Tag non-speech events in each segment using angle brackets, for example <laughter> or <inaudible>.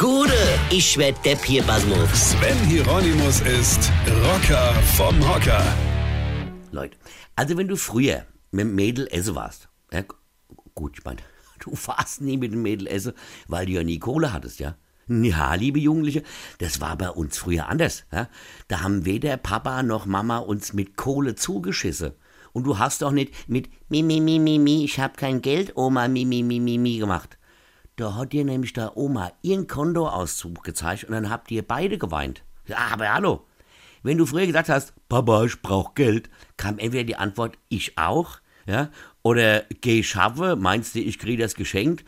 Gude, ich werd Depp hier, Basmus. Sven Hieronymus ist Rocker vom Hocker. Leute, also wenn du früher mit dem Mädel essen warst, ja, gut, ich meine, <laughs> du warst nie mit dem Mädel essen, weil du ja nie Kohle hattest, ja. Ja, liebe Jugendliche, das war bei uns früher anders. Ja? Da haben weder Papa noch Mama uns mit Kohle zugeschissen. Und du hast doch nicht mit Mi, mi, mi, mi, mi, ich hab kein Geld, Oma, mi, mi, mi, mi, mi gemacht. Da hat dir nämlich der Oma ihren Kontoauszug gezeigt und dann habt ihr beide geweint. Ja, aber hallo. Wenn du früher gesagt hast, Papa, ich brauch Geld, kam entweder die Antwort, ich auch, ja, oder geh schaffe, meinst du, ich krieg das geschenkt,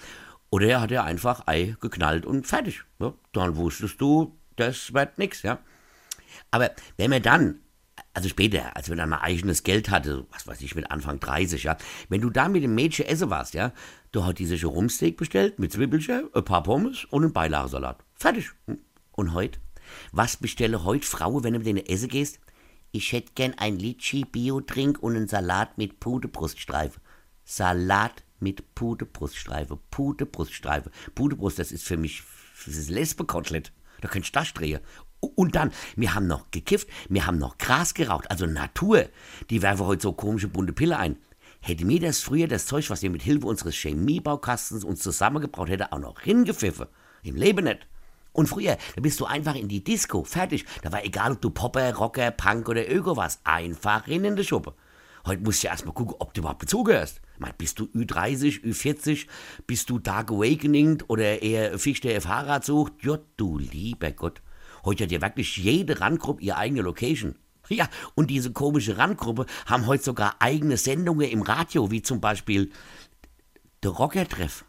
oder er hat ja einfach Ei geknallt und fertig. Ja, dann wusstest du, das wird nix, ja. Aber wenn man dann, also später, als wir dann mal eigenes Geld hatte, was weiß ich, mit Anfang 30, ja, wenn du da mit dem Mädchen essen warst, ja, da hat die sich Rumsteak bestellt mit Zwiebelchen, ein paar Pommes und einen Beilagesalat. Fertig. Und heute? Was bestelle heute Frauen, wenn du mit denen essen gehst? Ich hätte gern ein Litschi Bio-Trink und einen Salat mit Pudebruststreife. Salat mit Pudebruststreife. Pudebruststreife. Pudebrust, das ist für mich, das ist Lesbekotelett. Da könntest du das drehen. Und dann, wir haben noch gekifft, wir haben noch Gras geraucht, also Natur. Die werfen heute so komische bunte Pille ein. Hätte mir das früher, das Zeug, was wir mit Hilfe unseres Chemiebaukasten uns zusammengebraut hätte, auch noch hingepfiffen. Im Leben nicht. Und früher, da bist du einfach in die Disco, fertig. Da war egal, ob du Popper, Rocker, Punk oder Öko warst. Einfach rein in die Schuppe. Heute musst du ja erstmal gucken, ob du überhaupt dazugehörst. Mal, bist du Ü30, Ü40, bist du Dark Awakening oder eher Fisch, der Fahrrad sucht? Ja, du lieber Gott. Heute hat ja wirklich jede Randgruppe ihre eigene Location. Ja, und diese komische Randgruppe haben heute sogar eigene Sendungen im Radio, wie zum Beispiel der Rockertreff.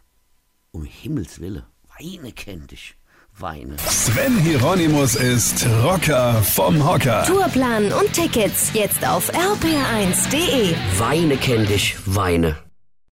Um Himmels Willen, Weine kennt dich. Weine. Sven Hieronymus ist Rocker vom Hocker. Tourplan und Tickets jetzt auf rpr1.de. Weine kennt dich, Weine.